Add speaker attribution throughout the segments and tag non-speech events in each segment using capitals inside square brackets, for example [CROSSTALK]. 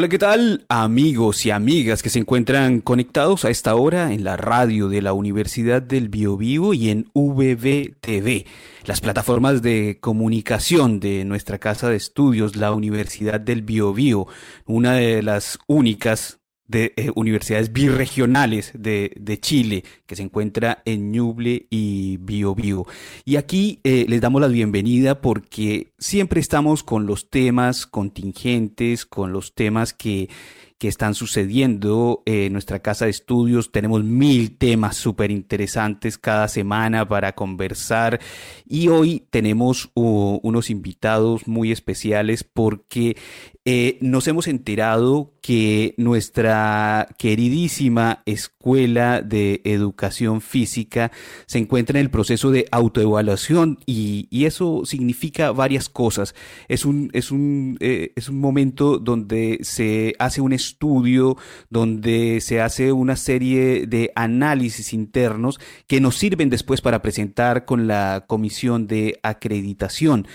Speaker 1: Hola, ¿qué tal amigos y amigas que se encuentran conectados a esta hora en la radio de la Universidad del Biobío y en VBTV, las plataformas de comunicación de nuestra casa de estudios, la Universidad del Biobío, una de las únicas de eh, universidades birregionales de, de, Chile, que se encuentra en Ñuble y Biobío. Y aquí eh, les damos la bienvenida porque siempre estamos con los temas contingentes, con los temas que que están sucediendo en nuestra casa de estudios. Tenemos mil temas súper interesantes cada semana para conversar y hoy tenemos unos invitados muy especiales porque eh, nos hemos enterado que nuestra queridísima Escuela de Educación Física se encuentra en el proceso de autoevaluación y, y eso significa varias cosas. Es un, es, un, eh, es un momento donde se hace un estudio, donde se hace una serie de análisis internos que nos sirven después para presentar con la comisión de acreditación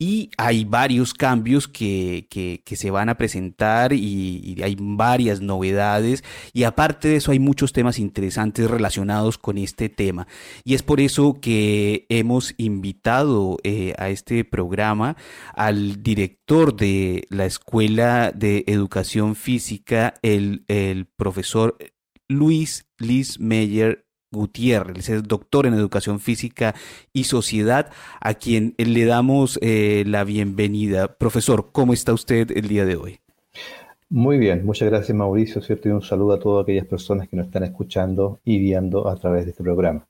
Speaker 1: y hay varios cambios que, que, se van a presentar y, hay varias novedades. Y aparte de eso hay muchos temas interesantes relacionados con este tema. Y es por eso que hemos invitado eh, a este programa al director de la Escuela de Educación Física, el, el profesor Luis Liz Meyer Gutiérrez, es doctor en Educación Física y Sociedad, a quien le damos eh, la bienvenida. Profesor, ¿cómo está usted el día de hoy?
Speaker 2: Muy bien, muchas gracias Mauricio, ¿cierto? Y un saludo a todas aquellas personas que nos están escuchando y viendo a través de este programa.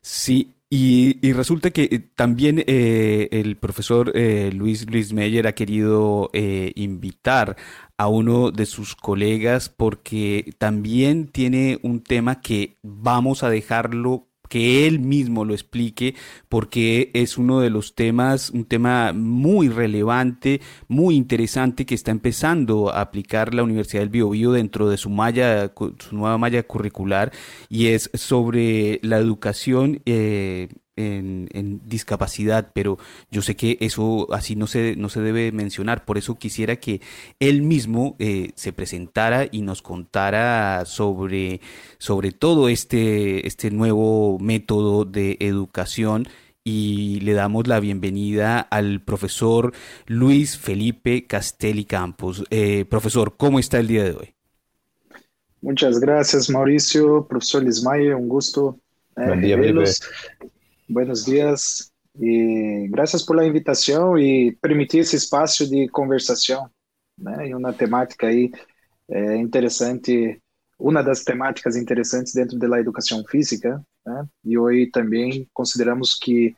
Speaker 1: Sí, y, resulta que eh, también eh, el profesor Luis Luis Meyer ha querido invitar a uno de sus colegas porque también tiene un tema que vamos a dejarlo que él mismo lo explique porque es uno de los temas, un tema muy relevante, muy interesante que está empezando a aplicar la Universidad del Biobío dentro de su malla, su nueva malla curricular y es sobre la educación eh, en, discapacidad, pero yo sé que eso así no se, no se debe mencionar, por eso quisiera que él mismo eh, se presentara y nos contara sobre, sobre todo este, este nuevo método de educación y le damos la bienvenida al profesor Luis Felipe Castelli Campos. Eh, profesor, ¿cómo está el día de hoy?
Speaker 3: Muchas gracias, Mauricio. Profesor Lismayer, un gusto.
Speaker 2: Eh, Buen día, Felipe.
Speaker 3: Buenos dias e graças por la invitação e permitir esse espaço de conversação, né? E uma temática aí é, interessante, uma das temáticas interessantes dentro da educação física, né? E hoje também consideramos que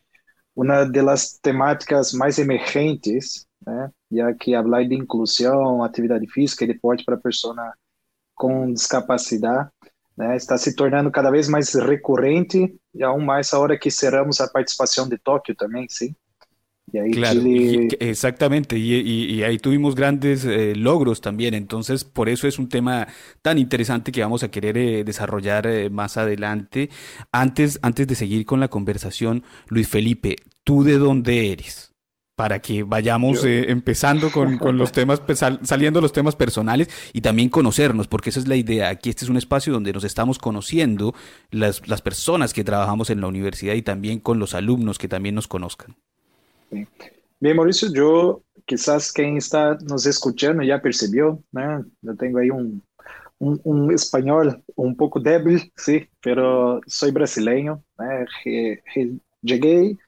Speaker 3: uma das temáticas mais emergentes, né? Já que falar de inclusão, atividade física e deporte para pessoa com discapacidade né, está se tornando cada vez mais recorrente e aún mais a hora que cerramos a participação de Tóquio também, sim.
Speaker 1: Y ahí claro, Chile... y, exactamente, y, y, ahí tuvimos grandes eh, logros también, entonces por eso es un tema tan interesante que vamos a querer eh, desarrollar eh, más adelante. Antes, antes de seguir con la conversación, Luis Felipe, ¿tú de dónde eres? Para que vayamos eh, empezando con, con, los [LAUGHS] temas, pues, saliendo los temas personales y también conocernos, porque esa es la idea. Aquí este es un espacio donde nos estamos conociendo las, las personas que trabajamos en la universidad y también con los alumnos que también nos conozcan.
Speaker 3: Bien, Mauricio, yo quizás quien está nos escuchando ya percibió, ¿no? yo tengo ahí un, un, un, español un poco débil, sí, pero soy brasileño. ¿no? Llegué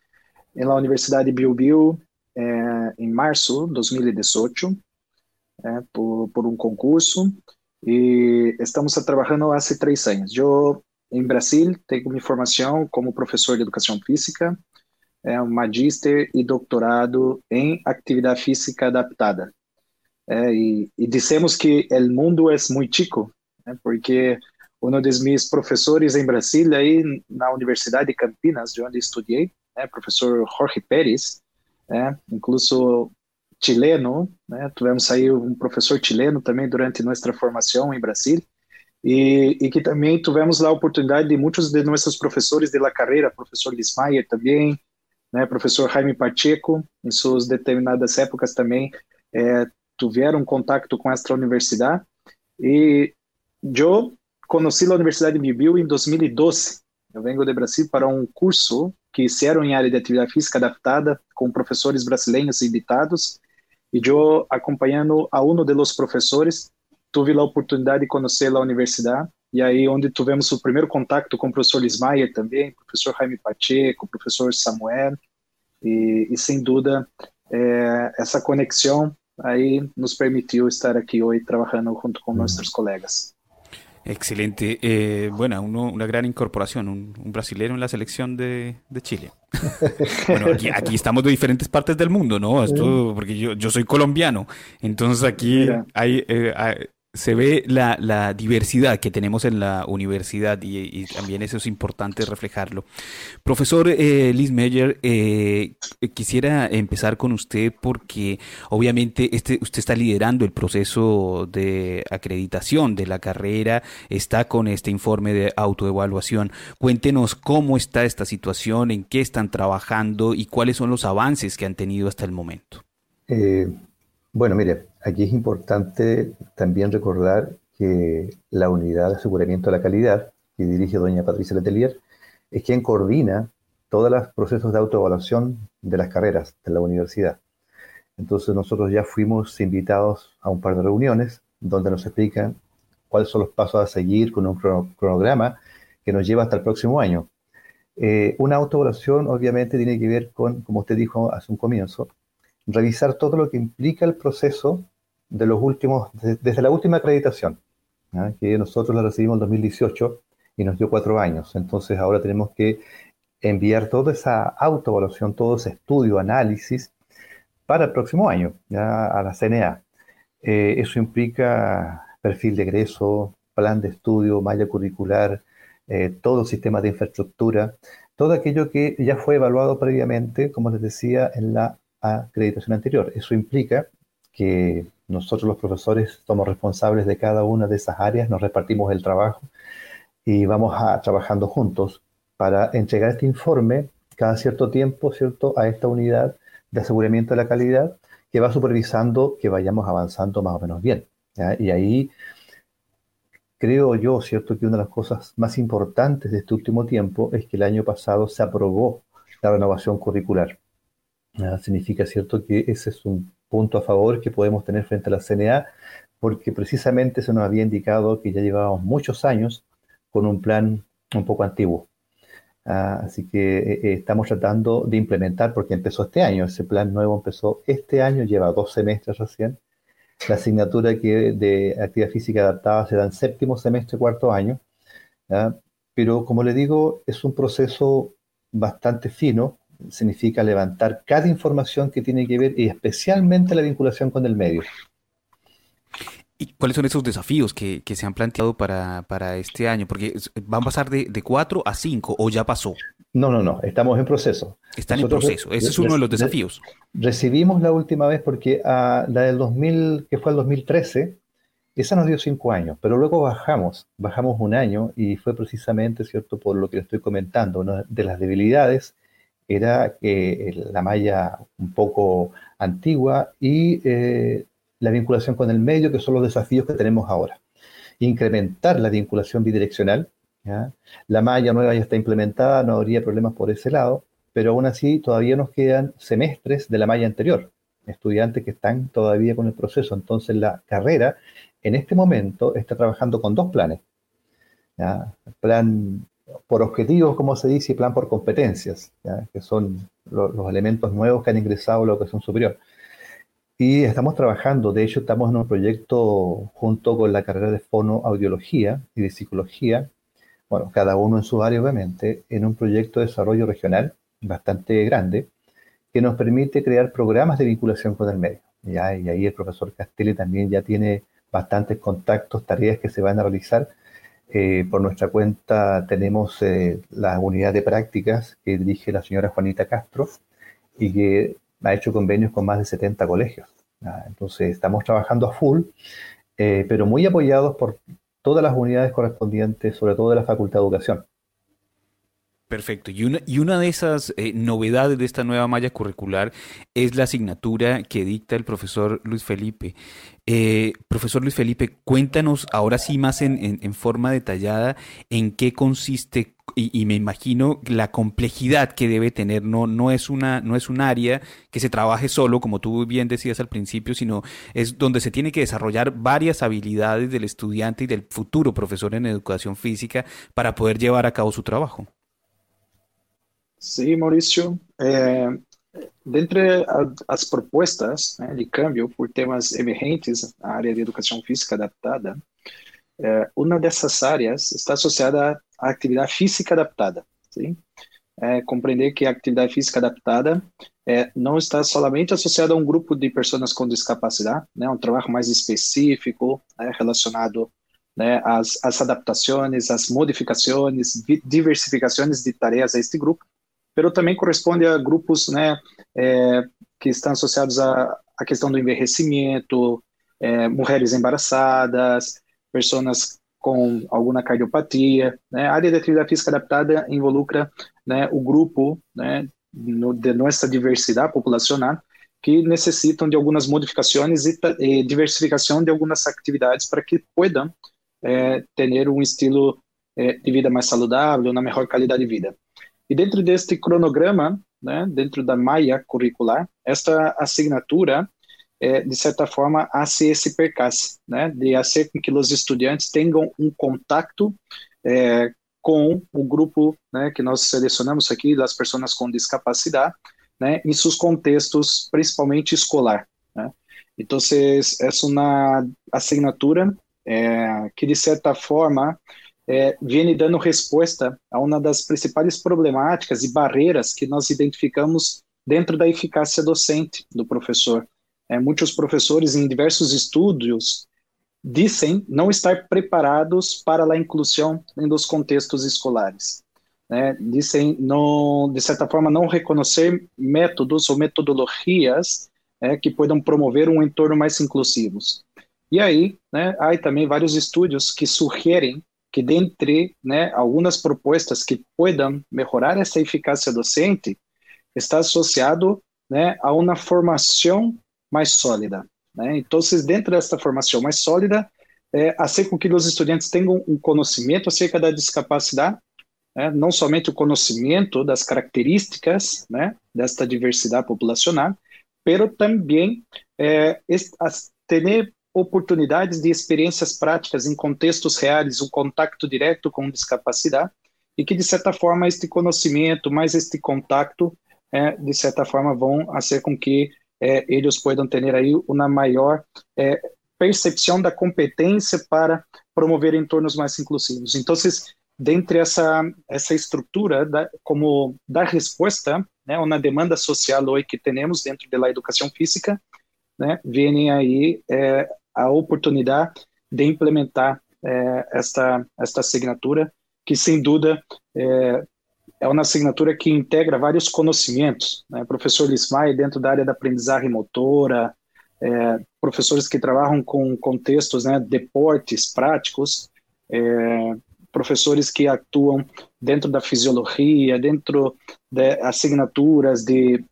Speaker 3: en la Universidad de Biu Biu é, em março de 2018 é, por, por um concurso e estamos trabalhando há três anos. Eu, em Brasil, tenho minha formação como professor de educação física, é, um magíster e doutorado em atividade física adaptada. É, e, e dissemos que o mundo é muito chico, né, porque um dos meus professores em Brasília, aí na Universidade de Campinas, de onde estudei, é, professor Jorge Pérez, né? incluso chileno, né? tivemos aí um professor chileno também durante nossa formação em Brasil, e, e, que também tivemos lá a oportunidade de muitos de nossos professores de la carreira, professor Lismayer também, né, professor Jaime Pacheco, em suas determinadas épocas também, é, tuvieron contacto con nuestra universidad. Y yo conocí la Universidad de Bibiu en 2012. Eu vengo de Brasil para um curso que hicieron em área de atividade física adaptada com professores brasileiros invitados. E eu, acompanhando a um dos professores, tive a oportunidade de conhecer a universidade. E aí, onde tivemos o primeiro contato com o professor Lismayer também, professor Jaime Pacheco, professor Samuel. E, e sem dúvida, é, essa conexão aí nos permitiu estar aqui hoje trabalhando junto com nossos colegas.
Speaker 1: Excelente. Eh, bueno, una gran incorporación, un, brasileño en la selección de, Chile. [LAUGHS] bueno, aquí, estamos de diferentes partes del mundo, ¿no? Esto, porque yo, yo soy colombiano. Entonces aquí hay, eh, hay, se ve la, diversidad que tenemos en la universidad y, también eso es importante reflejarlo. Profesor eh, Liz Meyer, eh, quisiera empezar con usted porque obviamente este, usted está liderando el proceso de acreditación de la carrera, está con este informe de autoevaluación. Cuéntenos cómo está esta situación, en qué están trabajando y cuáles son los avances que han tenido hasta el momento.
Speaker 2: Eh, bueno, mire, aquí es importante también recordar que la unidad de aseguramiento de la calidad que dirige doña Patricia Letelier es quien coordina todos los procesos de autoevaluación de las carreras de la universidad. Entonces nosotros ya fuimos invitados a un par de reuniones donde nos explican cuáles son los pasos a seguir con un cronograma que nos lleva hasta el próximo año. Eh, una autoevaluación obviamente tiene que ver con, como usted dijo hace un comienzo, revisar todo lo que implica el proceso de los últimos, desde la última acreditación, que nosotros la recibimos en 2018 y nos dio cuatro años. Entonces ahora tenemos que enviar toda esa autoevaluación, todo ese estudio, análisis para el próximo año, ya a la CNA. Eh, eso implica perfil de egreso, plan de estudio, malla curricular, eh, todo el sistema de infraestructura, todo aquello que ya fue evaluado previamente, como les decía, en la acreditación anterior. Eso implica que nosotros los profesores somos responsables de cada una de esas áreas, nos repartimos el trabajo y vamos a, trabajando juntos para entregar este informe cada cierto tiempo, ¿cierto?, a esta unidad de aseguramiento de la calidad que va supervisando que vayamos avanzando más o menos bien. Y ahí creo yo, ¿cierto?, que una de las cosas más importantes de este último tiempo es que el año pasado se aprobó la renovación curricular. Significa, ¿cierto?, que ese es un punto a favor que podemos tener frente a la CNA, porque precisamente se nos había indicado que ya llevábamos muchos años con un plan un poco antiguo. Ah, así que eh, eh, estamos tratando de implementar, porque empezó este año, ese plan nuevo empezó este año, lleva dos semestres recién. La asignatura que de actividad física adaptada se da en séptimo semestre, cuarto año. Pero como le digo, es un proceso bastante fino, significa levantar cada información que tiene que ver y especialmente la vinculación con el medio.
Speaker 1: ¿Y cuáles son esos desafíos que, se han planteado para, este año? Porque van a pasar de, de 4 a 5 o ya pasó.
Speaker 2: No, no, no, estamos en proceso.
Speaker 1: Están en proceso, ese es uno de los desafíos.
Speaker 2: Recibimos la última vez porque a la del 2000, que fue el 2013, esa nos dio cinco años, pero luego bajamos, bajamos un año y fue precisamente, ¿cierto?, por lo que le estoy comentando, una de las debilidades era que la malla un poco antigua y eh, la vinculación con el medio, que son los desafíos que tenemos ahora. Incrementar la vinculación bidireccional. La malla nueva ya está implementada, no habría problemas por ese lado, pero aún así todavía nos quedan semestres de la malla anterior, estudiantes que están todavía con el proceso. Entonces la carrera en este momento está trabajando con dos planes. Plan por objetivos, como se dice, y plan por competencias, que son los elementos nuevos que han ingresado a la educación superior. Y estamos trabajando, de hecho estamos en un proyecto junto con la carrera de fonoaudiología y de psicología, bueno, cada uno en su área obviamente, en un proyecto de desarrollo regional bastante grande, que nos permite crear programas de vinculación con el medio. ¿ya? Y ahí el profesor Castelli también ya tiene bastantes contactos, tareas que se van a realizar eh, por nuestra cuenta tenemos eh, la unidad de prácticas que dirige la señora Juanita Castro y que ha hecho convenios con más de 70 colegios. Entonces estamos trabajando a full, eh, pero muy apoyados por todas las unidades correspondientes, sobre todo de la Facultad de Educación.
Speaker 1: Perfecto. Y una, y una de esas eh, novedades de esta nueva malla curricular es la asignatura que dicta el profesor Luis Felipe. Eh, profesor Luis Felipe, cuéntanos ahora sí más en, en, forma detallada en qué consiste y, me imagino la complejidad que debe tener. No, no, es una, no es un área que se trabaje solo, como tú bien decías al principio, sino es donde se tiene que desarrollar varias habilidades del estudiante y del futuro profesor en educación física para poder llevar a cabo su trabajo.
Speaker 3: Sim, Maurício. É, dentre a, as propostas né, de câmbio por temas emergentes na área de educação física adaptada, é, uma dessas áreas está associada à atividade física adaptada. Sim? É, compreender que a atividade física adaptada é, não está somente associada a um grupo de pessoas com discapacidade, né, um trabalho mais específico né, relacionado né, às, às adaptações, às modificações, diversificações de tarefas a este grupo, pero também corresponde a grupos né, é, que estão associados à, à questão do envelhecimento, é, mulheres embaraçadas, pessoas com alguma cardiopatia. Né? A área de atividade física adaptada involucra né, o grupo né, no, de nossa diversidade populacional que necessitam de algumas modificações e, e diversificação de algumas atividades para que possam é, ter um estilo é, de vida mais saudável, uma melhor qualidade de vida. E dentro deste cronograma, né, dentro da malha curricular, esta assinatura, é, de certa forma, hace esse percance, né, de fazer com que os estudantes tenham um contato é, com o grupo né, que nós selecionamos aqui, das pessoas com discapacidade, né, em seus contextos, principalmente escolar. Né. Então, essa é uma assinatura é, que, de certa forma, é, vem dando resposta a uma das principais problemáticas e barreiras que nós identificamos dentro da eficácia docente do professor. É, muitos professores, em diversos estudos, dizem não estar preparados para a inclusão nos contextos escolares. É, dizem, não, de certa forma, não reconhecer métodos ou metodologias é, que possam promover um entorno mais inclusivo. E aí, né, há também vários estudos que sugerem que dentre né, algumas propostas que possam melhorar essa eficácia docente está associado né, a uma formação mais sólida. Né? Então, dentro dessa formação mais sólida, é, fazer com que os estudantes tenham um conhecimento acerca da discapacidade, né? não somente o conhecimento das características né, desta diversidade populacional, pero também é, ter oportunidades de experiências práticas em contextos reais, o contato direto com discapacidade, e que, de certa forma, este conhecimento, mais este contato, é, de certa forma, vão fazer com que é, eles possam ter aí uma maior é, percepção da competência para promover entornos mais inclusivos. Então, dentre essa essa estrutura da, como dar resposta né uma demanda social hoje que temos dentro da educação física né vem aí é, a oportunidade de implementar é, esta, esta assinatura, que sem dúvida é, é uma assinatura que integra vários conhecimentos. Né? Professor Lismay, dentro da área da aprendizagem motora, é, professores que trabalham com contextos, né, deportes práticos, é, professores que atuam dentro da fisiologia, dentro de assinaturas de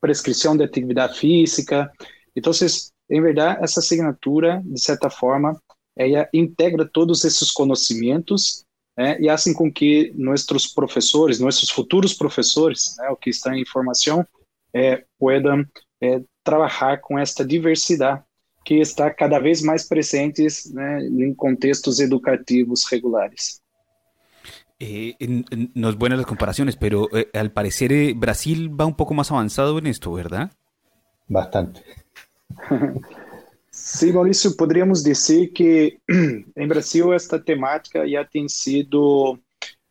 Speaker 3: prescrição de atividade física. Então, vocês em verdade, essa assinatura, de certa forma, ela integra todos esses conhecimentos né, e assim com que nossos professores, nossos futuros professores, né, o que estão em formação, é, possam é, trabalhar com esta diversidade que está cada vez mais presente né, em contextos educativos regulares.
Speaker 1: Eh, no es buenas las comparaciones, pero eh, al parecer eh, Brasil va un poco más avanzado en esto, ¿verdad?
Speaker 2: Bastante. [LAUGHS]
Speaker 3: Sim, Maurício, poderíamos dizer que [CLEARS THROAT] em Brasil esta temática já tem sido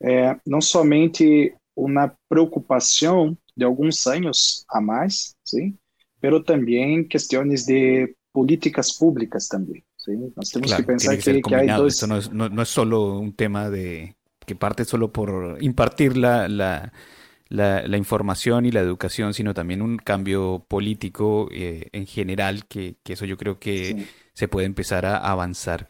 Speaker 3: é, não somente uma preocupação de alguns anos a mais, sim, mas também questões de políticas públicas também. Sim?
Speaker 1: Nós temos claro, que pensar que, que, que há dois... Esto no no, no es solo un tema de que parte solo por impartir la, la la, la, información y la educación, sino también un cambio político eh, en general, que, que, eso yo creo que se puede empezar a avanzar.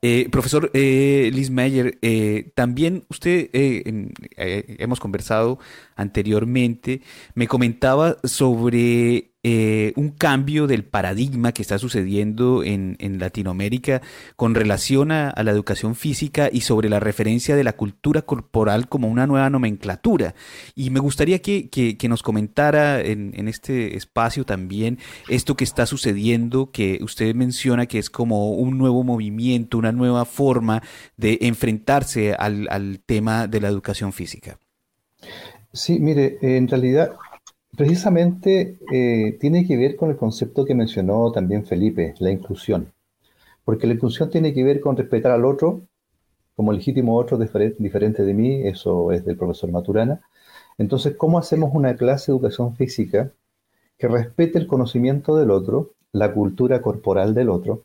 Speaker 1: Eh, profesor eh, Liz Meyer, eh, también usted, hemos conversado anteriormente, me comentaba sobre eh, un cambio del paradigma que está sucediendo en, Latinoamérica con relación a, la educación física y sobre la referencia de la cultura corporal como una nueva nomenclatura. Y me gustaría que, nos comentara en, este espacio también esto que está sucediendo, que usted menciona que es como un nuevo movimiento, una nueva forma de enfrentarse al, al tema de la educación física.
Speaker 2: Sí, mire, en realidad Precisamente eh, tiene que ver con el concepto que mencionó también Felipe, la inclusión. Porque la inclusión tiene que ver con respetar al otro como legítimo otro diferente de mí, eso es del profesor Maturana. Entonces, ¿cómo hacemos una clase de educación física que respete el conocimiento del otro, la cultura corporal del otro,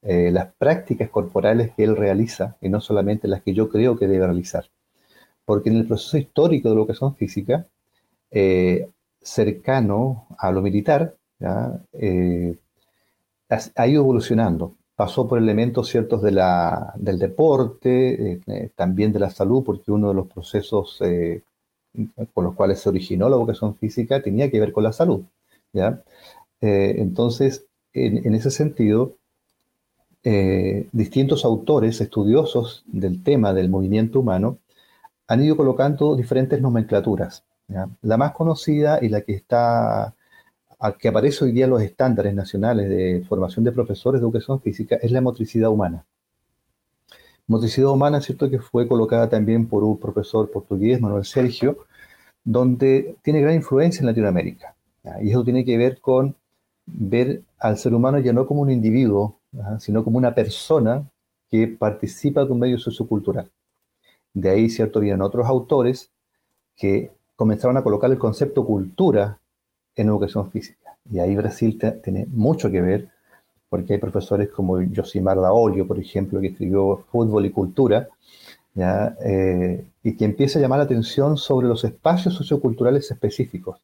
Speaker 2: eh, las prácticas corporales que él realiza y no solamente las que yo creo que debe realizar? Porque en el proceso histórico de la educación física, eh, cercano a lo militar, eh, ha ido evolucionando. Pasó por elementos ciertos de del deporte, eh, también de la salud, porque uno de los procesos con los cuales se originó la vocación física tenía que ver con la salud. ¿ya? entonces, en, ese sentido, distintos autores estudiosos del tema del movimiento humano han ido colocando diferentes nomenclaturas. La más conocida y la que está que aparece hoy día en los estándares nacionales de formación de profesores de educación física es la motricidad humana. Motricidad humana, cierto que fue colocada también por un profesor portugués, Manuel Sergio, donde tiene gran influencia en Latinoamérica. Y eso tiene que ver con ver al ser humano ya no como un individuo, sino como una persona que participa de un medio sociocultural. De ahí, cierto, vienen otros autores que comenzaron a colocar el concepto cultura en educación física. Y ahí Brasil tiene mucho que ver, porque hay profesores como Josimar Daolio, por ejemplo, que escribió Fútbol y Cultura, eh, y que empieza a llamar la atención sobre los espacios socioculturales específicos.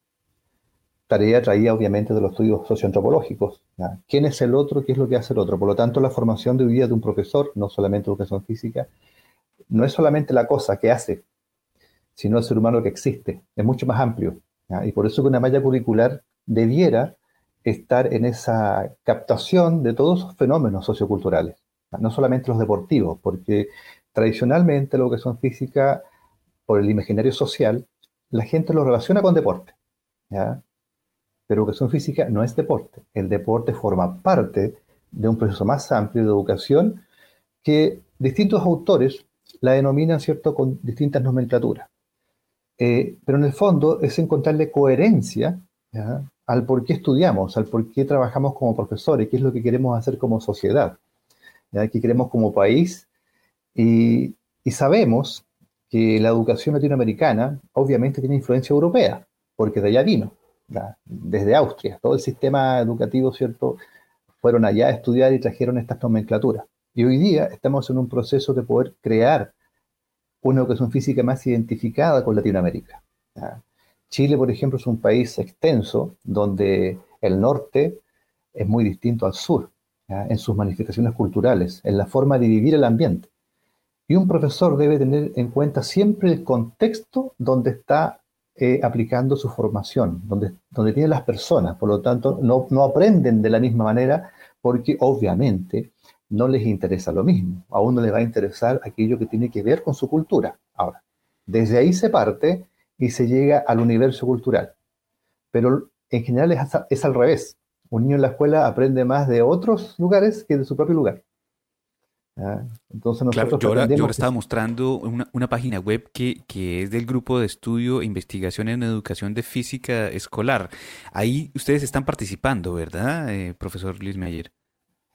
Speaker 2: Tarea traída obviamente de los estudios socioantropológicos. ¿Quién es el otro? ¿Qué es lo que hace el otro? Por lo tanto, la formación de hoy día de un profesor, no solamente educación física, no es solamente la cosa que hace, sino el ser humano que existe. Es mucho más amplio. Y por eso que una malla curricular debiera estar en esa captación de todos esos fenómenos socioculturales, no solamente los deportivos, porque tradicionalmente lo que son física, por el imaginario social, la gente lo relaciona con deporte. ¿ya? Pero educación física no es deporte. El deporte forma parte de un proceso más amplio de educación que distintos autores la denominan, ¿cierto?, con distintas nomenclaturas. Eh, pero en el fondo es encontrarle coherencia al por qué estudiamos, al por qué trabajamos como profesores, qué es lo que queremos hacer como sociedad, qué queremos como país. Y, sabemos que la educación latinoamericana obviamente tiene influencia europea, porque de allá vino, desde Austria. Todo el sistema educativo, ¿cierto? Fueron allá a estudiar y trajeron estas nomenclaturas. Y hoy día estamos en un proceso de poder crear una educación física más identificada con Latinoamérica. Chile, por ejemplo, es un país extenso donde el norte es muy distinto al sur, en sus manifestaciones culturales, en la forma de vivir el ambiente. Y un profesor debe tener en cuenta siempre el contexto donde está eh, aplicando su formación, donde, donde tiene las personas. Por lo tanto, no, no aprenden de la misma manera porque obviamente no les interesa lo mismo. A uno le va a interesar aquello que tiene que ver con su cultura. Ahora, desde ahí se parte y se llega al universo cultural. Pero en general es, al revés. Un niño en la escuela aprende más de otros lugares que de su propio lugar.
Speaker 1: Entonces nosotros yo, ahora, estaba mostrando una, página web que, es del grupo de estudio e investigación en educación de física escolar. Ahí ustedes están participando, ¿verdad, eh, profesor Luis Meyer?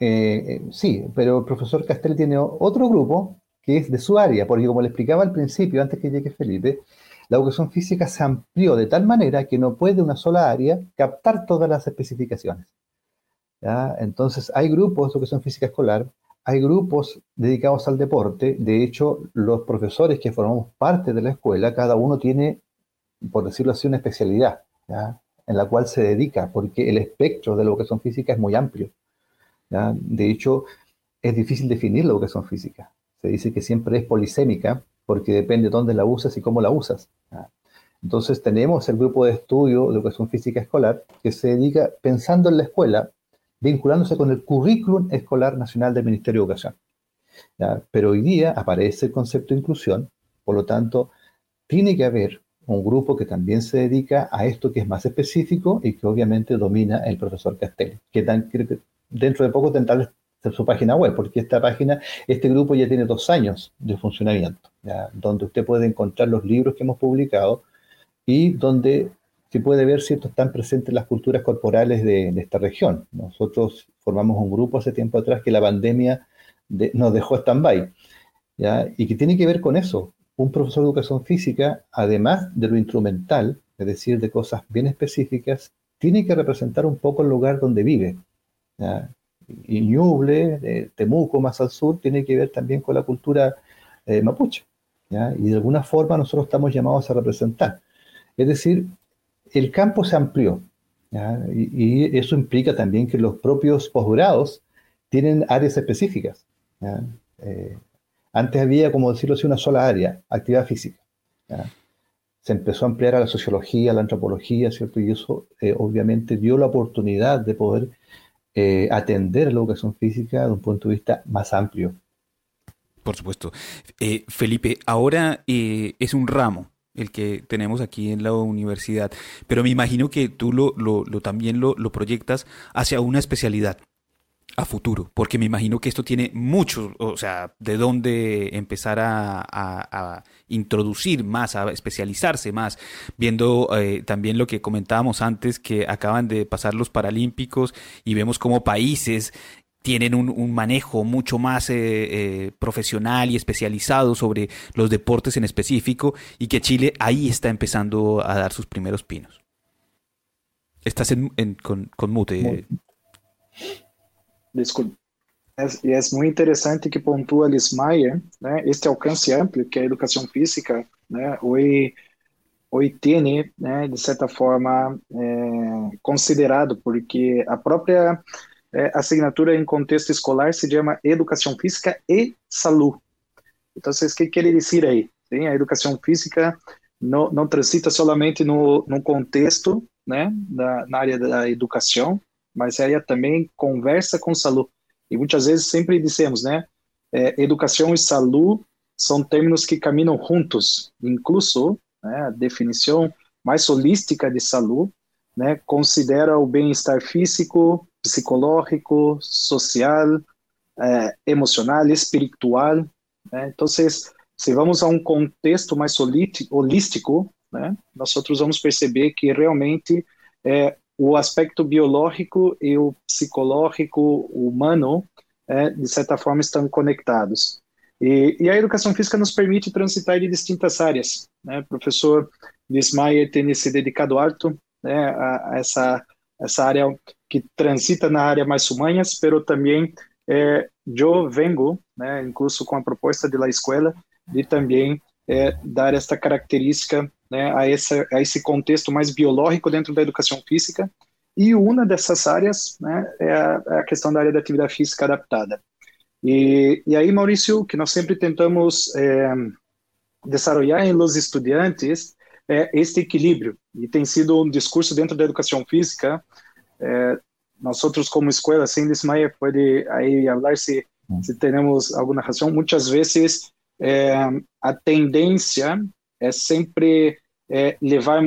Speaker 2: Eh, eh, sí, pero el profesor Castel tiene otro grupo que es de su área, porque como le explicaba al principio, antes que llegue Felipe, la educación física se amplió de tal manera que no puede una sola área captar todas las especificaciones. Entonces, hay grupos de educación física escolar, hay grupos dedicados al deporte, de hecho, los profesores que formamos parte de la escuela, cada uno tiene, por decirlo así, una especialidad en la cual se dedica, porque el espectro de la educación física es muy amplio. De hecho, es difícil definir la educación física. Se dice que siempre es polisémica porque depende de dónde la usas y cómo la usas. Entonces tenemos el grupo de estudio de educación física escolar que se dedica pensando en la escuela, vinculándose con el currículum escolar nacional del Ministerio de Educación. Pero hoy día aparece el concepto de inclusión, por lo tanto, tiene que haber un grupo que también se dedica a esto que es más específico y que obviamente domina el profesor Castelli, que, que dentro de poco tendrá su página web, porque esta página, este grupo ya tiene dos años de funcionamiento, donde usted puede encontrar los libros que hemos publicado y donde se puede ver si están presentes las culturas corporales de, esta región. Nosotros formamos un grupo hace tiempo atrás que la pandemia nos dejó stand-by, y que tiene que ver con eso. Un profesor de educación física, además de lo instrumental, es decir, de cosas bien específicas, tiene que representar un poco el lugar donde vive. Y Ñuble, Temuco, más al sur, tiene que ver también con la cultura eh, mapuche. Y de alguna forma nosotros estamos llamados a representar. Es decir, el campo se amplió. Y, eso implica también que los propios posgrados tienen áreas específicas. Eh, antes había, como decirlo así, una sola área, actividad física. Se empezó a ampliar a la sociología, a la antropología, ¿cierto? Y eso eh, obviamente dio la oportunidad de poder eh, atender la educación física de un punto de vista más amplio.
Speaker 1: Por supuesto. Felipe, ahora es un ramo el que tenemos aquí en la universidad, pero me imagino que tú lo, también lo, proyectas hacia una especialidad a futuro, porque me imagino que esto tiene mucho, o sea, de dónde empezar a, introducir más, a especializarse más, viendo eh, también lo que comentábamos antes, que acaban de pasar los Paralímpicos y vemos como países tienen un, manejo mucho más eh, eh, profesional y especializado sobre los deportes en específico y que Chile ahí está empezando a dar sus primeros pinos. Estás en, con, con, mute.
Speaker 3: Disculpe. Es, y es muy interesante que puntúa Lismayer, né, este alcance amplio que a educación física né, hoy, hoy tiene, né, de certa forma, eh, considerado, porque a própria é, assinatura em contexto escolar se chama Educação Física e Saúde. Então, o que quer dizer aí? Sim, a educação física não, não transita somente no, no contexto, né, da, na área da educação, mas ela também conversa com saúde. E muitas vezes sempre dizemos, né, é, educação e saúde são termos que caminham juntos. Incluso, né, a definição mais holística de saúde né, considera o bem-estar físico, psicológico, social, eh, emocional, espiritual. Né? Então, se vamos a um contexto mais holístico, né, nós vamos perceber que realmente é, o aspecto biológico e o psicológico humano, é, de certa forma, estão conectados. E, e, a educação física nos permite transitar de distintas áreas. Né? O professor Lismayer tem se dedicado alto né, a, a essa, essa área que transita na área mais humanas, pero também eh, eu vengo, né, incluso com a proposta da escola, de também eh, dar esta característica né, a, essa, a esse contexto mais biológico dentro da educação física. E uma dessas áreas né, é, a, é a questão da área da atividade física adaptada. E, e aí, Maurício, que nós sempre tentamos é, desarrollar em los estudantes é este equilíbrio. E tem sido um discurso dentro da educação física eh, nosotros como escuela, sin desmayo, puede ahí hablar si, mm. si tenemos alguna razón. Muchas eh, a tendência é sempre é, levar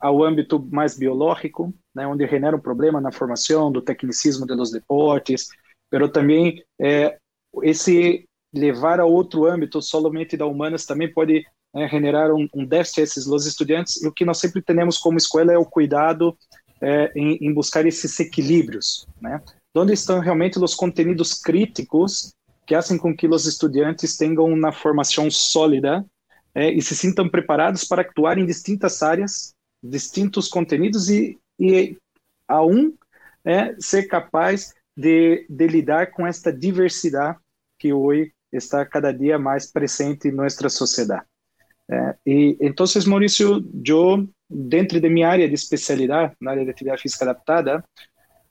Speaker 3: ao âmbito mais biológico, né, onde genera um problema na formação do tecnicismo dos deportes, mas também é, esse levar a outro âmbito, somente da humanas, também pode é, generar um, um déficit a esses estudantes. E o que nós sempre temos como escola é o cuidado é, em, em, buscar esses equilíbrios, né? Onde estão realmente os conteúdos críticos que fazem com que os estudantes tenham uma formação sólida é, e se sintam preparados para actuar em distintas áreas, distintos conteúdos e, e a um é, ser capaz de, de lidar com esta diversidade que hoje está cada dia mais presente em nossa sociedade. É, e então, Maurício, eu dentro de minha área de especialidade, na área de atividade física adaptada,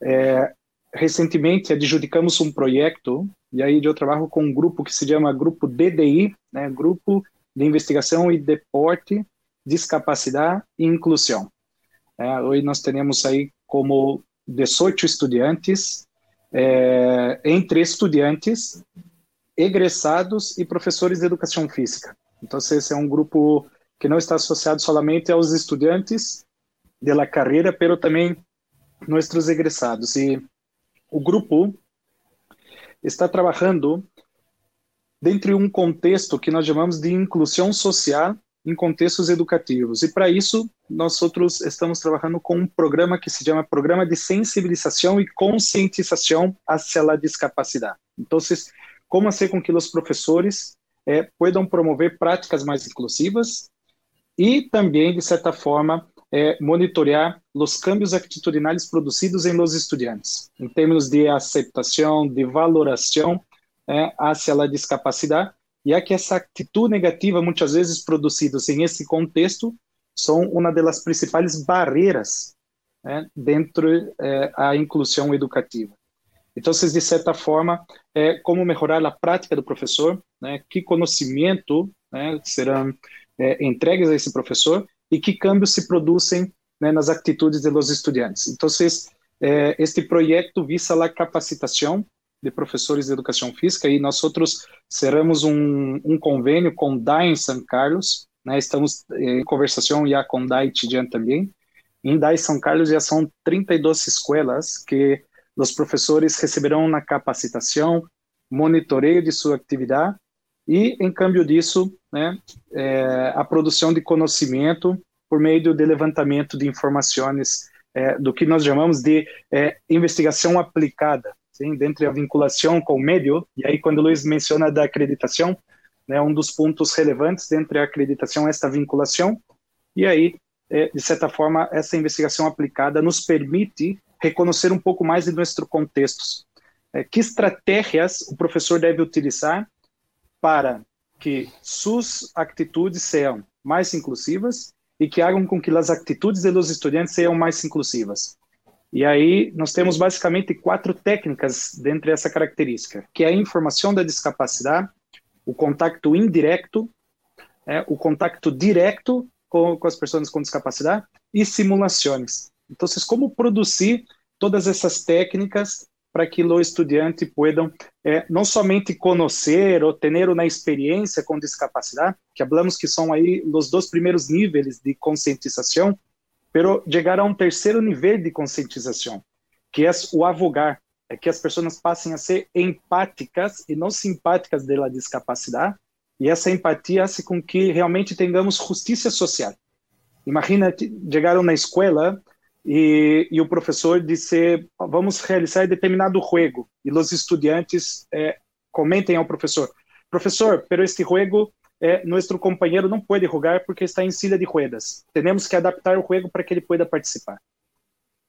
Speaker 3: é, recentemente adjudicamos um projeto, e aí eu trabalho com um grupo que se chama Grupo DDI, né, Grupo de Investigação e Deporte, Discapacidade e Inclusão. É, hoje nós temos aí como 18 estudantes, é, entre estudantes, egressados e professores de educação física. Então, esse é um grupo que não está associado somente aos estudantes da carreira, mas também nossos egressados. E o grupo está trabalhando dentro de um contexto que nós chamamos de inclusão social em contextos educativos. E para isso, nós outros estamos trabalhando com um programa que se chama Programa de Sensibilização e Conscientização hacia a Discapacidade. Então, como fazer com que os professores é, possam promover práticas mais inclusivas e também, de certa forma, é, monitorear os cambios atitudinais produzidos em los estudantes, em termos de aceitação, de valoração é, hacia a discapacidade, e que essa atitude negativa, muitas vezes produzidas em esse contexto, são uma das principais barreiras é, dentro é, a inclusão educativa. Então, de certa forma, é, como melhorar a prática do professor, né, que conhecimento né, serão é, entregues a esse professor e que cambios se produzem né, nas atitudes dos estudantes. Então, é, este projeto visa a capacitação de professores de educação física e nós outros cerramos um, um convênio com DAI em São Carlos, né, estamos em conversação já com DAI Tidian também. Em DAI São Carlos já são 32 escolas que os professores receberão na capacitação, monitoreio de sua atividade e, em câmbio disso, né, é, a produção de conhecimento por meio do levantamento de informações é, do que nós chamamos de é, investigação aplicada, sim, dentro da vinculação com o meio. E aí, quando o Luiz menciona da acreditação, né, um dos pontos relevantes dentro da acreditação é esta vinculação. E aí, é, de certa forma, essa investigação aplicada nos permite reconhecer um pouco mais de nosso contexto. É, que estratégias o professor deve utilizar para que suas atitudes sejam mais inclusivas e que hagam com que as atitudes dos estudantes sejam mais inclusivas. E aí nós temos basicamente quatro técnicas dentro dessa característica, que é a informação da discapacidade, o contato indireto, é, o contato direto com, com as pessoas com discapacidade e simulações. Então, como produzir todas essas técnicas para que os estudantes possam é, não somente conhecer ou ter uma experiência com discapacidade, que falamos que são aí os dois primeiros níveis de conscientização, pero chegar a um terceiro nível de conscientização, que é o avogar, é que as pessoas passem a ser empáticas e não simpáticas da discapacidade, e essa empatia faz com que realmente tenhamos justiça social. Imagina chegar na escola e, e, o professor disse vamos realizar determinado juego e os estudantes é, comentem ao professor professor, pero este juego é, nosso companheiro não pode jogar porque está em silla de ruedas. Temos que adaptar o juego para que ele pueda participar.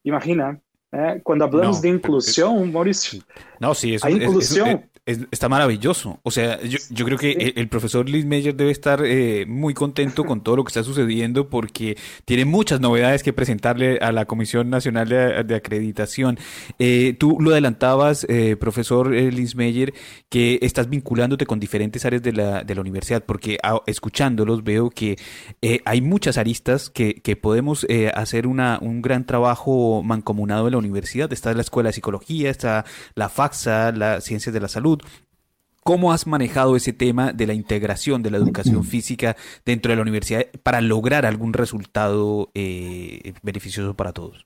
Speaker 3: Imagina, é, quando falamos de inclusão, Maurício.
Speaker 1: Não, sim, isso, a inclusão está maravilloso. O sea, yo, creo que el, profesor Liz Meyer debe estar eh, muy contento con todo lo que está sucediendo porque tiene muchas novedades que presentarle a la Comisión Nacional de, Acreditación. Eh, tú lo adelantabas, eh, profesor Liz Meyer, que estás vinculándote con diferentes áreas de la, de la universidad porque escuchándolos veo que hay muchas aristas que, que podemos hacer una, un gran trabajo mancomunado en la universidad. Está la Escuela de Psicología, está la FAXA, las Ciencias de la Salud, ¿Cómo has manejado ese tema de la integración de la educación física dentro de la universidad para lograr algún resultado eh, beneficioso para todos?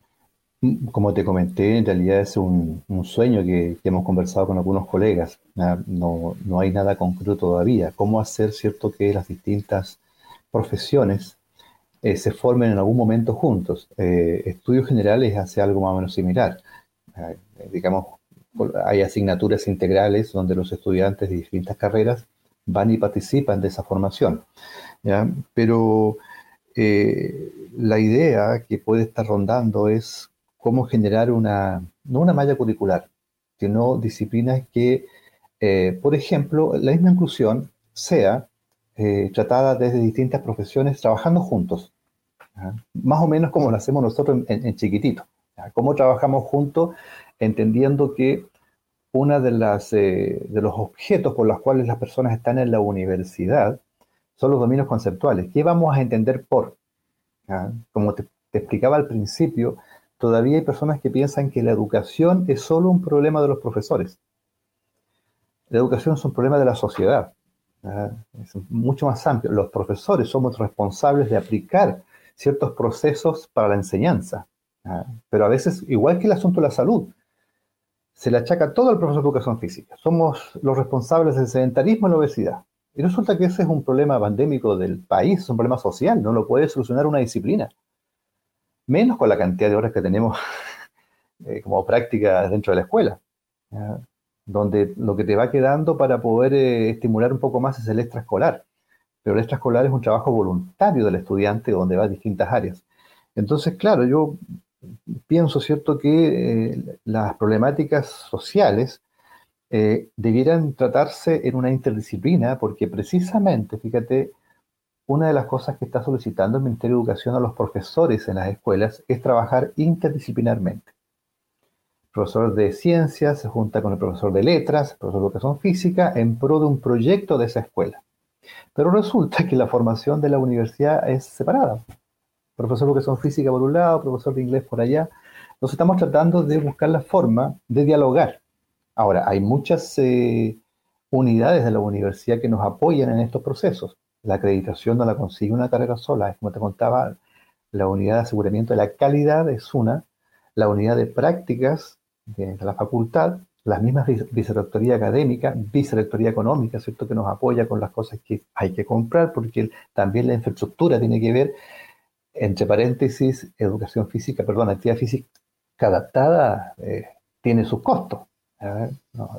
Speaker 2: Como te comenté, en realidad es un, sueño que, hemos conversado con algunos colegas. No, no, hay nada concreto todavía. ¿Cómo hacer cierto que las distintas profesiones eh, se formen en algún momento juntos? Eh, estudios generales hace algo más o menos similar. digamos, hay asignaturas integrales donde los estudiantes de distintas carreras van y participan de esa formación. Pero eh, la idea que puede estar rondando es cómo generar una, no una malla curricular, sino disciplinas que, eh, por ejemplo, la misma inclusión sea eh, tratada desde distintas profesiones trabajando juntos, más o menos como lo hacemos nosotros en, chiquitito. ¿Cómo trabajamos juntos entendiendo que uno de, eh, de los objetos por los cuales las personas están en la universidad son los dominios conceptuales. ¿Qué vamos a entender por? ¿Ah? Como te, explicaba al principio, todavía hay personas que piensan que la educación es solo un problema de los profesores. La educación es un problema de la sociedad. ¿Ah? Es mucho más amplio. Los profesores somos responsables de aplicar ciertos procesos para la enseñanza. ¿Ah? Pero a veces, igual que el asunto de la salud, se le achaca todo al profesor de educación física. Somos los responsables del sedentarismo y la obesidad. Y resulta que ese es un problema pandémico del país, es un problema social, no lo puede solucionar una disciplina. Menos con la cantidad de horas que tenemos [LAUGHS] eh, como práctica dentro de la escuela, donde lo que te va quedando para poder eh, estimular un poco más es el extraescolar. Pero el extraescolar es un trabajo voluntario del estudiante donde va a distintas áreas. Entonces, claro, yo pienso, ¿cierto?, que eh, las problemáticas sociales eh, debieran tratarse en una interdisciplina, porque precisamente, fíjate, una de las cosas que está solicitando el Ministerio de Educación a los profesores en las escuelas es trabajar interdisciplinarmente. El profesor de ciencias se junta con el profesor de letras, el profesor de educación física, en pro de un proyecto de esa escuela. Pero resulta que la formación de la universidad es separada profesor de educación física por un lado, profesor de inglés por allá. Entonces estamos tratando de buscar la forma de dialogar. Ahora, hay muchas eh, unidades de la universidad que nos apoyan en estos procesos. La acreditación no la consigue una carrera sola, es como te contaba, la unidad de aseguramiento de la calidad es una, la unidad de prácticas de la facultad, las mismas vicerrectoría académica, vicerrectoría económica, ¿cierto? Que nos apoya con las cosas que hay que comprar, porque también la infraestructura tiene que ver entre paréntesis, educación física, perdón, actividad física adaptada eh, tiene sus costos.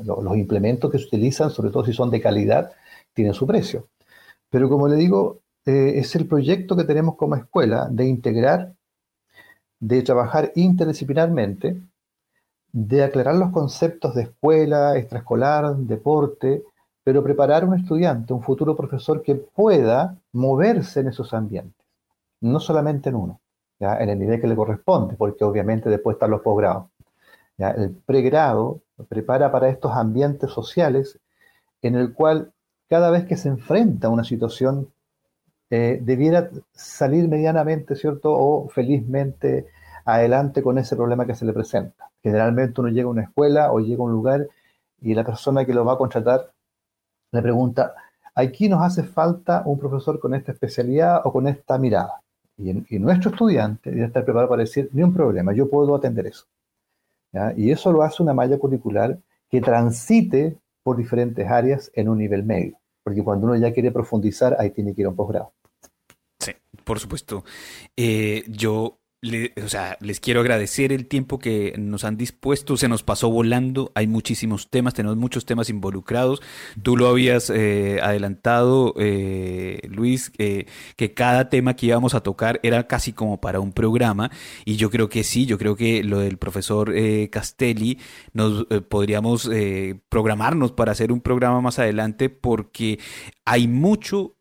Speaker 2: los, implementos que se utilizan, sobre todo si son de calidad, tienen su precio. Pero como le digo, eh, es el proyecto que tenemos como escuela de integrar, de trabajar interdisciplinarmente, de aclarar los conceptos de escuela, extraescolar, deporte, pero preparar a un estudiante, un futuro profesor que pueda moverse en esos ambientes no solamente en uno, ¿ya? en el nivel que le corresponde, porque obviamente después están los posgrados. El pregrado prepara para estos ambientes sociales en el cual cada vez que se enfrenta a una situación eh, debiera salir medianamente, ¿cierto? O felizmente adelante con ese problema que se le presenta. Generalmente uno llega a una escuela o llega a un lugar y la persona que lo va a contratar le pregunta, aquí nos hace falta un profesor con esta especialidad o con esta mirada. Y, nuestro estudiante debe estar preparado para decir, ni un problema, yo puedo atender eso. Y eso lo hace una malla curricular que transite por diferentes áreas en un nivel medio. Porque cuando uno ya quiere profundizar, ahí tiene que ir a un posgrado.
Speaker 1: Sí, por supuesto. Eh, yo o sea, les quiero agradecer el tiempo que nos han dispuesto. Se nos pasó volando. Hay muchísimos temas, tenemos muchos temas involucrados. Tú lo habías eh, adelantado, eh, Luis, que cada tema que íbamos a tocar era casi como para un programa. Y yo creo que sí, yo creo que lo del profesor eh, Castelli nos podríamos programarnos para hacer un programa más adelante porque hay mucho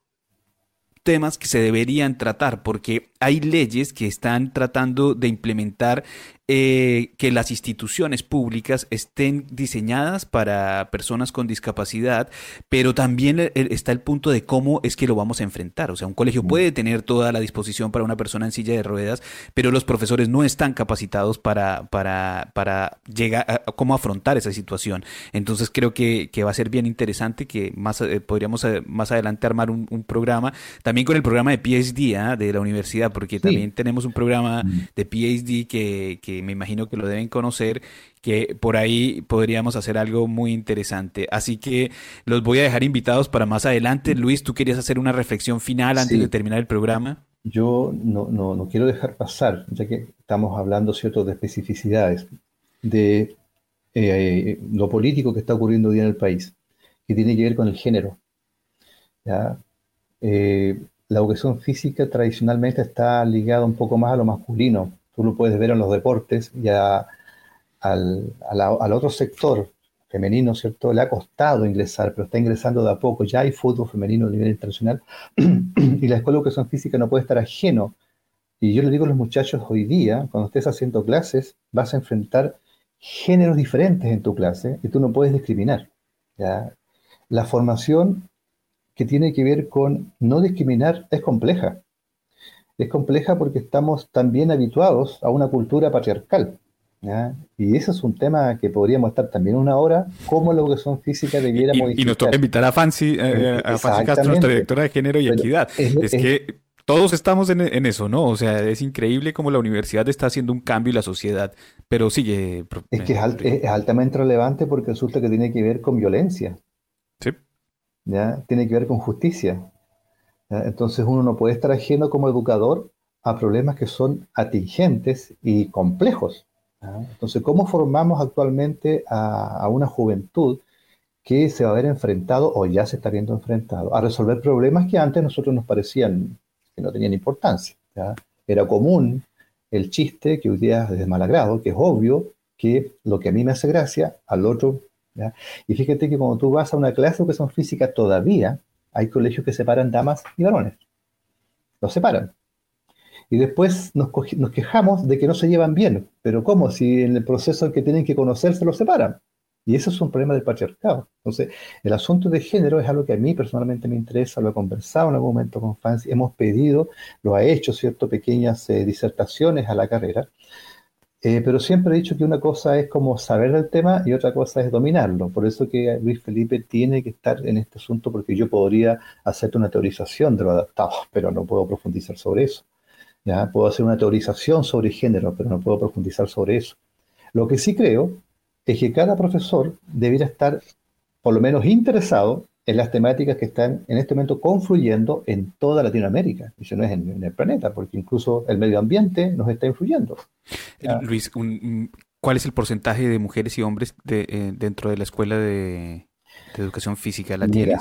Speaker 1: temas que se deberían tratar, porque hay leyes que están tratando de implementar eh, que las instituciones públicas estén diseñadas para personas con discapacidad, pero también e, e, está el punto de cómo es que lo vamos a enfrentar. O sea, un colegio mm. puede tener toda la disposición para una persona en silla de ruedas, pero los profesores no están capacitados para, para, para llegar a cómo afrontar esa situación. Entonces creo que, va a ser bien interesante que más eh, podríamos eh, más adelante armar un, programa, también con el programa de PhD ¿ah? de la universidad, porque también tenemos un programa mm. de PhD que me imagino que lo deben conocer, que por ahí podríamos hacer algo muy interesante. Así que los voy a dejar invitados para más adelante. Luis, ¿tú querías hacer una reflexión final antes de terminar el programa?
Speaker 2: Yo no, no, quiero dejar pasar, ya que estamos hablando, ¿cierto?, de especificidades, de eh, lo político que está ocurriendo hoy en el país, que tiene que ver con el género. Eh, la educación física tradicionalmente está ligada un poco más a lo masculino, Tú lo puedes ver en los deportes y al, otro sector femenino, ¿cierto? Le ha costado ingresar, pero está ingresando de a poco. Ya hay fútbol femenino a nivel internacional [CLEARS THROAT] y la escuela de educación física no puede estar ajeno. Y yo le digo a los muchachos hoy día, cuando estés haciendo clases, vas a enfrentar géneros diferentes en tu clase y tú no puedes discriminar. La formación que tiene que ver con no discriminar es compleja. Es compleja porque estamos también habituados a una cultura patriarcal. Y ese es un tema que podríamos estar también una hora, cómo la educación física debiera
Speaker 1: y,
Speaker 2: modificar.
Speaker 1: Y nos toca invitar a Fancy, eh, a Fancy Castro, nuestra directora de Género y Equidad. Es, que todos estamos en, eso, ¿no? O sea, es increíble cómo la universidad está haciendo un cambio y la sociedad, pero sigue...
Speaker 2: Es que es, altamente relevante porque resulta que tiene que ver con violencia. ¿Ya? Tiene que ver con justicia. Entonces uno no puede estar ajeno como educador a problemas que son atingentes y complejos. Entonces, ¿cómo formamos actualmente a, una juventud que se va a ver enfrentado o ya se está viendo enfrentado a resolver problemas que antes nosotros nos parecían que no tenían importancia? Era común el chiste que hoy día es de mal agrado, que es obvio que lo que a mí me hace gracia, al otro. Y fíjate que cuando tú vas a una clase de educación física todavía hay colegios que separan damas y varones. Los separan. Y después nos, nos, quejamos de que no se llevan bien. Pero ¿cómo? Si en el proceso en que tienen que conocerse los separan. Y eso es un problema del patriarcado. Entonces, el asunto de género es algo que a mí personalmente me interesa, lo he conversado en algún momento con Fancy, hemos pedido, lo ha hecho, ¿cierto?, pequeñas eh, disertaciones a la carrera, eh, pero siempre he dicho que una cosa es como saber del tema y otra cosa es dominarlo. Por eso que Luis Felipe tiene que estar en este asunto, porque yo podría hacerte una teorización de lo adaptado, [LAUGHS] pero no puedo profundizar sobre eso. ¿ya? Puedo hacer una teorización sobre género, pero no puedo profundizar sobre eso. Lo que sí creo es que cada profesor debiera estar por lo menos interesado en las temáticas que están en este momento confluyendo en toda Latinoamérica, y si no es en, el planeta, porque incluso el medio ambiente nos está influyendo.
Speaker 1: Luis, ¿cuál es el porcentaje de mujeres y hombres eh, dentro de la escuela de, educación física? ¿La tienes?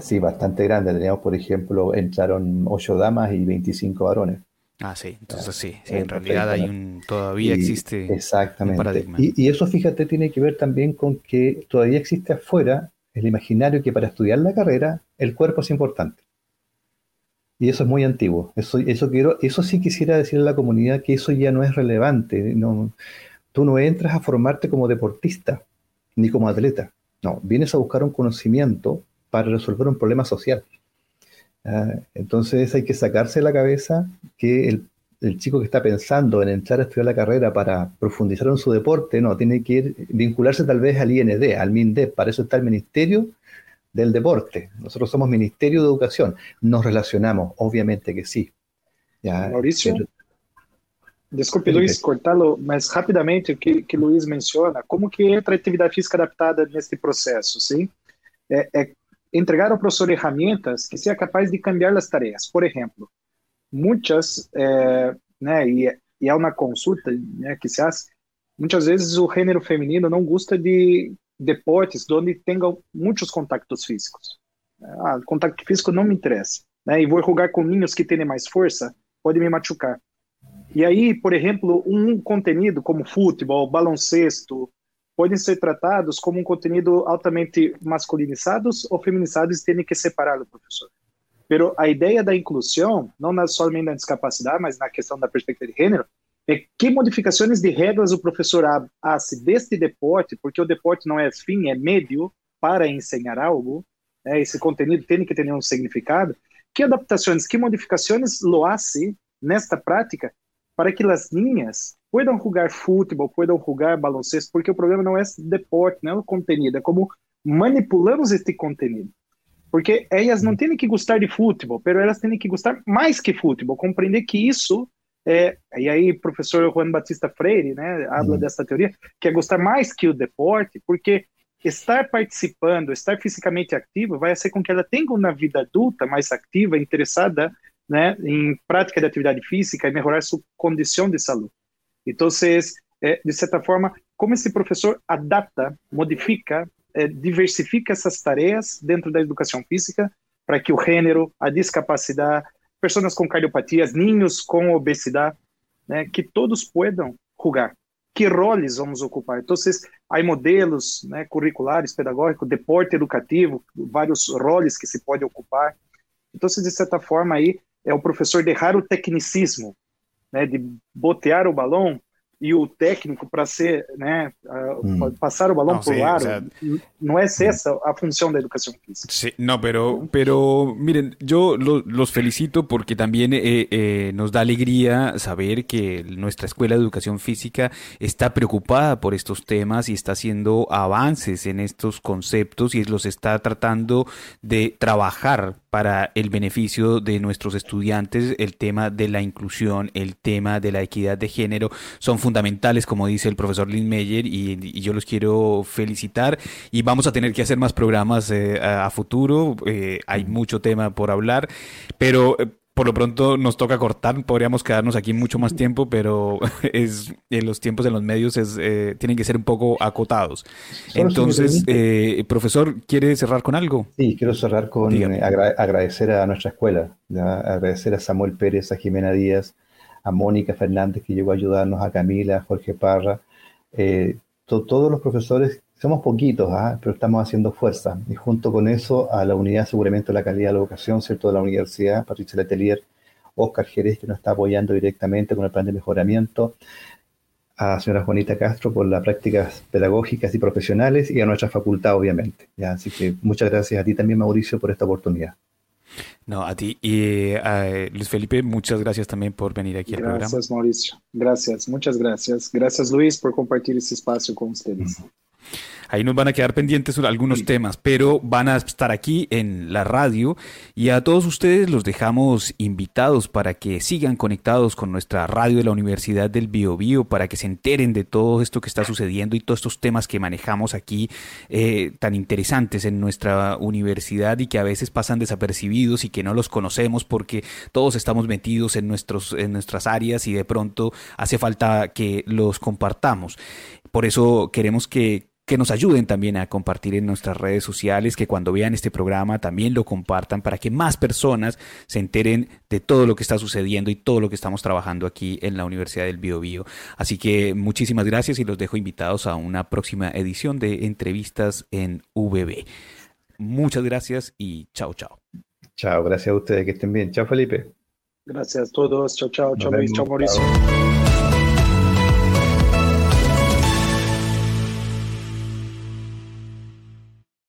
Speaker 2: sí, bastante grande. Teníamos, por ejemplo, entraron ocho damas y 25 varones.
Speaker 1: Ah, sí, entonces sí, en realidad hay un, todavía existe
Speaker 2: exactamente. un paradigma. Y, eso, fíjate, tiene que ver también con que todavía existe afuera el imaginario que para estudiar la carrera el cuerpo es importante. Y eso es muy antiguo. Eso, eso, quiero, eso sí quisiera decirle a la comunidad que eso ya no es relevante. No, tú no entras a formarte como deportista ni como atleta. No, vienes a buscar un conocimiento para resolver un problema social. Ah, entonces hay que sacarse de la cabeza que el, chico que está pensando en entrar a estudiar la carrera para profundizar en su deporte, no, tiene que ir, vincularse tal vez al IND, al MINDEP, para eso está el Ministerio del Deporte. Nosotros somos Ministerio de Educación. Nos relacionamos, obviamente que sí.
Speaker 3: Mauricio, desculpe Luis cortarlo, mas rapidamente o que, que Luis menciona, como que entra a atividade física adaptada neste processo, sim? É, é entregar ao professor ferramentas que seja capaz de cambiar as tarefas. Por exemplo, muitas, é, né, e, e é uma consulta né, que se faz, muitas vezes o gênero feminino não gosta de deportes onde tenha muitos contactos físicos. Ah, contato físico não me interessa. Né, e vou jogar com meninos que têm mais força, pode me machucar. E aí, por exemplo, um conteúdo como futebol, baloncesto, podem ser tratados como um conteúdo altamente masculinizados ou feminizados e tem que separá-lo, professor. Pero a ideia da inclusão, não somente na discapacidade, mas na questão da perspectiva de gênero, é que modificações de regras o professor hace deste deporte, porque o deporte não é fim, é meio para ensinar algo, né? esse conteúdo tem que ter um significado, que adaptações, que modificações lo hace nesta prática para que as linhas puedan jugar fútbol, puedan jugar baloncesto, porque o problema não é deporte, não é o conteúdo, é como manipulamos este conteúdo. Porque elas não têm que gostar de futebol, mas elas têm que gostar mais que futebol, compreender que isso é, e aí professor Juan Batista Freire, né, habla uhum. dessa teoria, que é gostar mais que o deporte, porque estar participando, estar fisicamente ativo, vai fazer com que ela tenha uma vida adulta mais ativa, interessada, né, em prática de atividade física e melhorar sua condição de saúde. Então, é, de certa forma, como esse professor adapta, modifica, é, diversifica essas tarefas dentro da educação física para que o gênero, a discapacidade, pessoas com cardiopatias, ninhos com obesidade, né, que todos possam jogar. Que roles vamos ocupar? Então, há modelos né, curriculares, pedagógicos, deporte educativo, vários roles que se pode ocupar. Então, de certa forma, aí é o professor deixar o tecnicismo né, de botear o balão e o técnico para ser, né, pasar o balón no, por sí. O sea, no es esa a función de educación física.
Speaker 1: Sí, no, pero, pero miren, yo lo, los felicito porque también eh, eh, nos da alegría saber que nuestra Escuela de Educación Física está preocupada por estos temas y está haciendo avances en estos conceptos y los está tratando de trabajar para el beneficio de nuestros estudiantes. El tema de la inclusión, el tema de la equidad de género son fundamentales, como dice el profesor Lynn Meyer, y, yo los quiero felicitar. Y vamos a tener que hacer más programas eh, a, futuro. Eh, hay mucho tema por hablar, pero eh, por lo pronto nos toca cortar, podríamos quedarnos aquí mucho más tiempo, pero [LAUGHS] es en los tiempos en los medios es, eh, tienen que ser un poco acotados. Entonces, eh, profesor, ¿quiere cerrar con algo?
Speaker 2: Sí, quiero cerrar con eh, agradecer a nuestra escuela, agradecer a Samuel Pérez, a Jimena Díaz, a Mónica Fernández que llegó a ayudarnos, a Camila, a Jorge Parra, todos los profesores somos poquitos, ¿ah? pero estamos haciendo fuerza. Y junto con eso, a la unidad de aseguramiento de la calidad de la educación, ¿cierto? De la universidad, Patricia Letelier, Oscar Jerez, que nos está apoyando directamente con el plan de mejoramiento, a señora Juanita Castro por las prácticas pedagógicas y profesionales y a nuestra facultad, obviamente. Así que muchas gracias a ti también, Mauricio, por esta oportunidad.
Speaker 1: No, a ti. Y a Luis Felipe, muchas gracias también por venir aquí
Speaker 3: al
Speaker 1: programa.
Speaker 3: Gracias, Mauricio. Gracias, muchas gracias. Gracias, Luis, por compartir este espacio con ustedes.
Speaker 1: Ahí nos van a quedar pendientes algunos temas, pero van a estar aquí en la radio y a todos ustedes los dejamos invitados para que sigan conectados con nuestra radio de la Universidad del Bio, Bio para que se enteren de todo esto que está sucediendo y todos estos temas que manejamos aquí eh, tan interesantes en nuestra universidad y que a veces pasan desapercibidos y que no los conocemos porque todos estamos metidos en, nuestros, en nuestras áreas y de pronto hace falta que los compartamos. Por eso queremos que, que nos ayuden también a compartir en nuestras redes sociales, que cuando vean este programa también lo compartan para que más personas se enteren de todo lo que está sucediendo y todo lo que estamos trabajando aquí en la Universidad del Bio, Bio. Así que muchísimas gracias y los dejo invitados a una próxima edición de entrevistas en VB. Muchas gracias y chao, chao.
Speaker 2: Chao, gracias a ustedes, que estén bien. Chao, Felipe.
Speaker 3: Gracias a todos. Chao, chao, chao, Luis, chao, Mauricio.